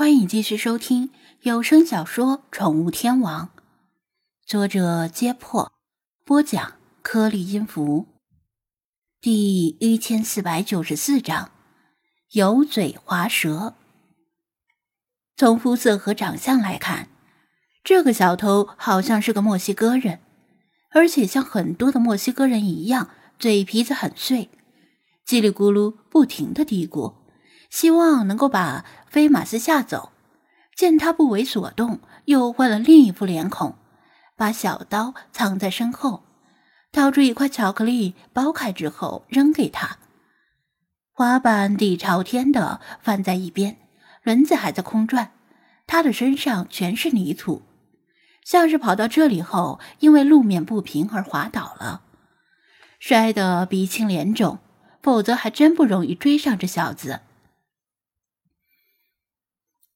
欢迎继续收听有声小说《宠物天王》，作者：揭破，播讲：颗粒音符，第一千四百九十四章：油嘴滑舌。从肤色和长相来看，这个小偷好像是个墨西哥人，而且像很多的墨西哥人一样，嘴皮子很碎，叽里咕噜不停的嘀咕。希望能够把菲马斯吓走。见他不为所动，又换了另一副脸孔，把小刀藏在身后，掏出一块巧克力，剥开之后扔给他。滑板底朝天的放在一边，轮子还在空转，他的身上全是泥土，像是跑到这里后因为路面不平而滑倒了，摔得鼻青脸肿，否则还真不容易追上这小子。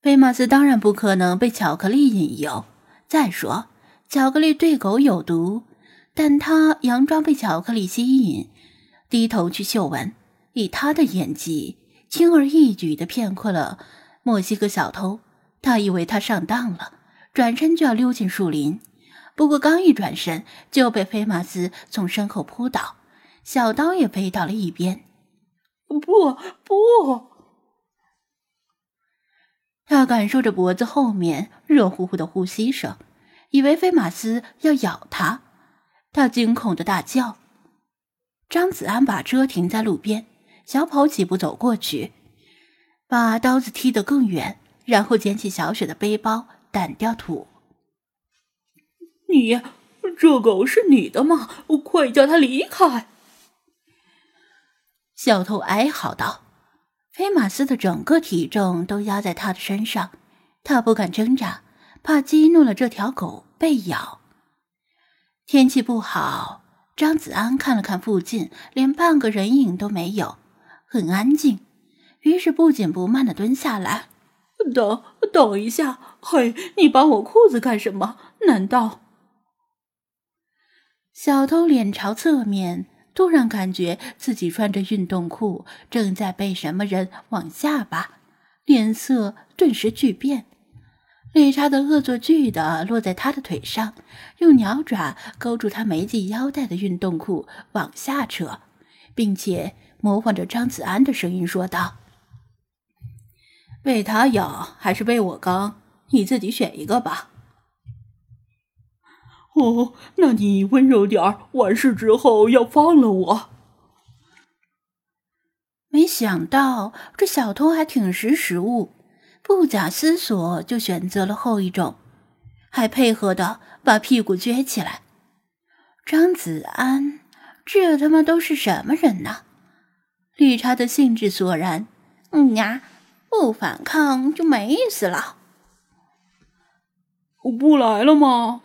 菲马斯当然不可能被巧克力引诱。再说，巧克力对狗有毒，但他佯装被巧克力吸引，低头去嗅闻。以他的演技，轻而易举的骗过了墨西哥小偷。他以为他上当了，转身就要溜进树林。不过刚一转身，就被菲马斯从身后扑倒，小刀也飞到了一边。不不。他感受着脖子后面热乎乎的呼吸声，以为菲马斯要咬他，他惊恐的大叫。张子安把车停在路边，小跑几步走过去，把刀子踢得更远，然后捡起小雪的背包，掸掉土。你，这狗是你的吗？快叫它离开！小偷哀嚎道。菲马斯的整个体重都压在他的身上，他不敢挣扎，怕激怒了这条狗被咬。天气不好，张子安看了看附近，连半个人影都没有，很安静。于是不紧不慢的蹲下来，等等一下，嘿，你绑我裤子干什么？难道？小偷脸朝侧面。突然感觉自己穿着运动裤正在被什么人往下扒，脸色顿时巨变。理查德恶作剧的落在他的腿上，用鸟爪勾住他没系腰带的运动裤往下扯，并且模仿着张子安的声音说道：“被他咬还是被我刚？你自己选一个吧。”哦，那你温柔点儿，完事之后要放了我。没想到这小偷还挺识时务，不假思索就选择了后一种，还配合的把屁股撅起来。张子安，这他妈都是什么人呐？绿茶的兴致索然，嗯呀，不反抗就没意思了。我不来了吗？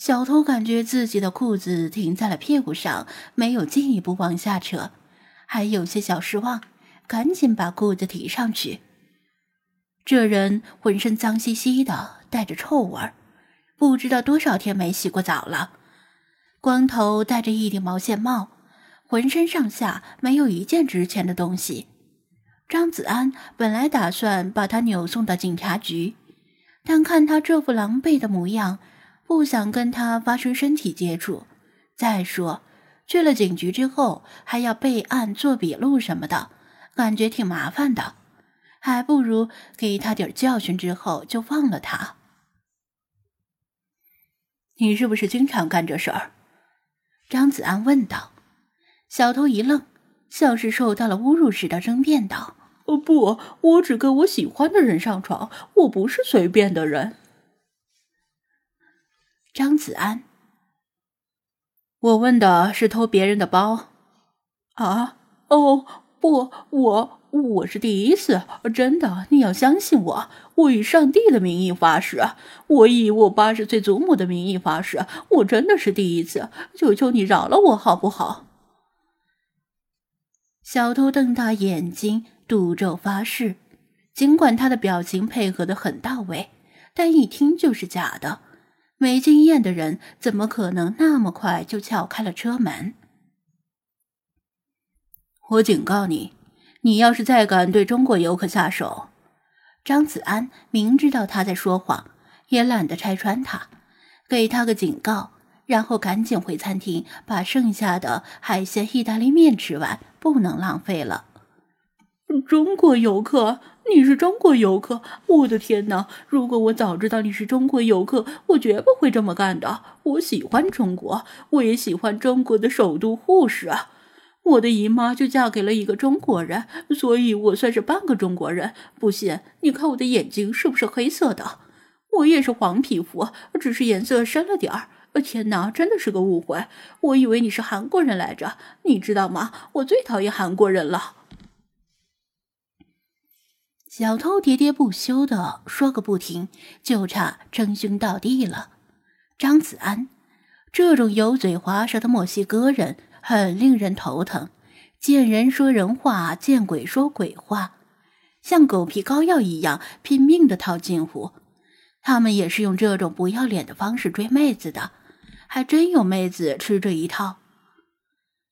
小偷感觉自己的裤子停在了屁股上，没有进一步往下扯，还有些小失望，赶紧把裤子提上去。这人浑身脏兮兮的，带着臭味儿，不知道多少天没洗过澡了。光头戴着一顶毛线帽，浑身上下没有一件值钱的东西。张子安本来打算把他扭送到警察局，但看他这副狼狈的模样。不想跟他发生身体接触。再说，去了警局之后还要备案、做笔录什么的，感觉挺麻烦的。还不如给他点教训之后就放了他。你是不是经常干这事儿？张子安问道。小偷一愣，像是受到了侮辱似的，争辩道：“不，我只跟我喜欢的人上床，我不是随便的人。”张子安，我问的是偷别人的包，啊？哦，不，我我是第一次，真的，你要相信我，我以上帝的名义发誓，我以我八十岁祖母的名义发誓，我真的是第一次，求求你饶了我好不好？小偷瞪大眼睛，赌咒发誓，尽管他的表情配合的很到位，但一听就是假的。没经验的人怎么可能那么快就撬开了车门？我警告你，你要是再敢对中国游客下手，张子安明知道他在说谎，也懒得拆穿他，给他个警告，然后赶紧回餐厅把剩下的海鲜意大利面吃完，不能浪费了。中国游客，你是中国游客！我的天哪！如果我早知道你是中国游客，我绝不会这么干的。我喜欢中国，我也喜欢中国的首都护士啊。我的姨妈就嫁给了一个中国人，所以我算是半个中国人。不信，你看我的眼睛是不是黑色的？我也是黄皮肤，只是颜色深了点儿。天哪，真的是个误会！我以为你是韩国人来着。你知道吗？我最讨厌韩国人了。小偷喋喋不休的说个不停，就差称兄道弟了。张子安这种油嘴滑舌的墨西哥人。很令人头疼，见人说人话，见鬼说鬼话，像狗皮膏药一样拼命的套近乎。他们也是用这种不要脸的方式追妹子的，还真有妹子吃这一套。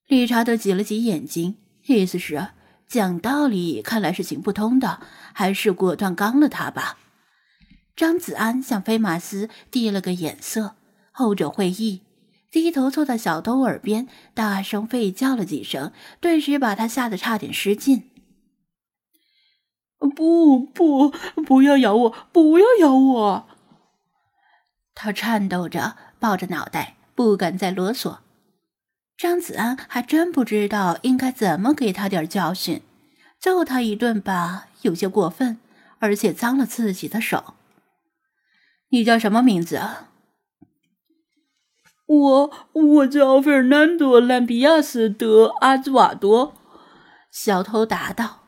理查德挤了挤眼睛，意思是讲道理看来是行不通的，还是果断刚了他吧。张子安向飞马斯递了个眼色，后者会意。低头凑到小偷耳边，大声吠叫了几声，顿时把他吓得差点失禁。不不，不要咬我！不要咬我！他颤抖着抱着脑袋，不敢再啰嗦。张子安还真不知道应该怎么给他点教训，揍他一顿吧，有些过分，而且脏了自己的手。你叫什么名字？我我叫费尔南多·兰比亚斯·德阿兹瓦多，小偷答道：“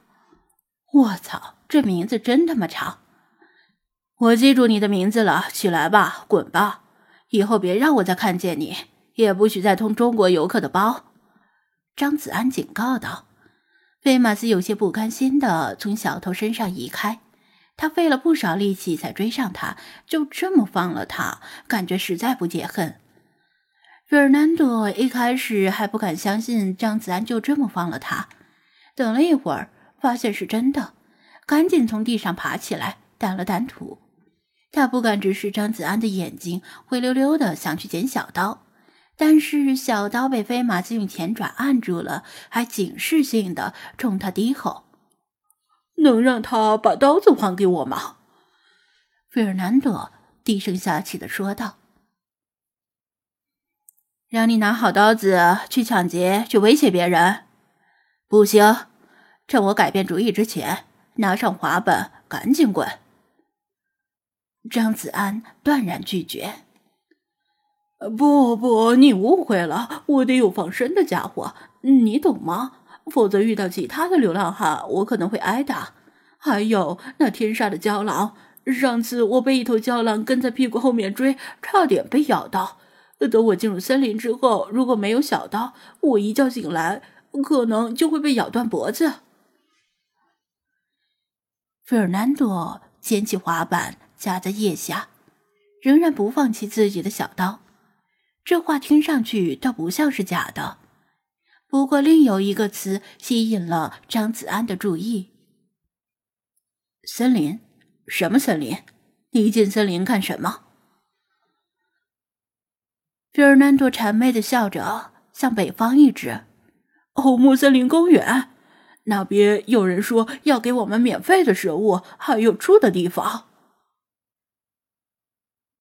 我操，这名字真他妈长！我记住你的名字了，起来吧，滚吧，以后别让我再看见你，也不许再通中国游客的包。”张子安警告道。费马斯有些不甘心的从小偷身上移开，他费了不少力气才追上他，就这么放了他，感觉实在不解恨。费尔南多一开始还不敢相信张子安就这么放了他，等了一会儿，发现是真的，赶紧从地上爬起来，掸了掸土。他不敢直视张子安的眼睛，灰溜溜的想去捡小刀，但是小刀被飞马斯用前爪按住了，还警示性的冲他低吼：“能让他把刀子还给我吗？”费尔南多低声下气的说道。让你拿好刀子去抢劫，去威胁别人，不行！趁我改变主意之前，拿上滑板，赶紧滚！张子安断然拒绝。不不，你误会了，我得有防身的家伙，你懂吗？否则遇到其他的流浪汉，我可能会挨打。还有那天杀的郊狼，上次我被一头郊狼跟在屁股后面追，差点被咬到。等我进入森林之后，如果没有小刀，我一觉醒来可能就会被咬断脖子。费尔南多捡起滑板夹在腋下，仍然不放弃自己的小刀。这话听上去倒不像是假的，不过另有一个词吸引了张子安的注意：森林？什么森林？你进森林干什么？费尔南多谄媚的笑着，向北方一指：“欧木森林公园，那边有人说要给我们免费的食物，还有住的地方。”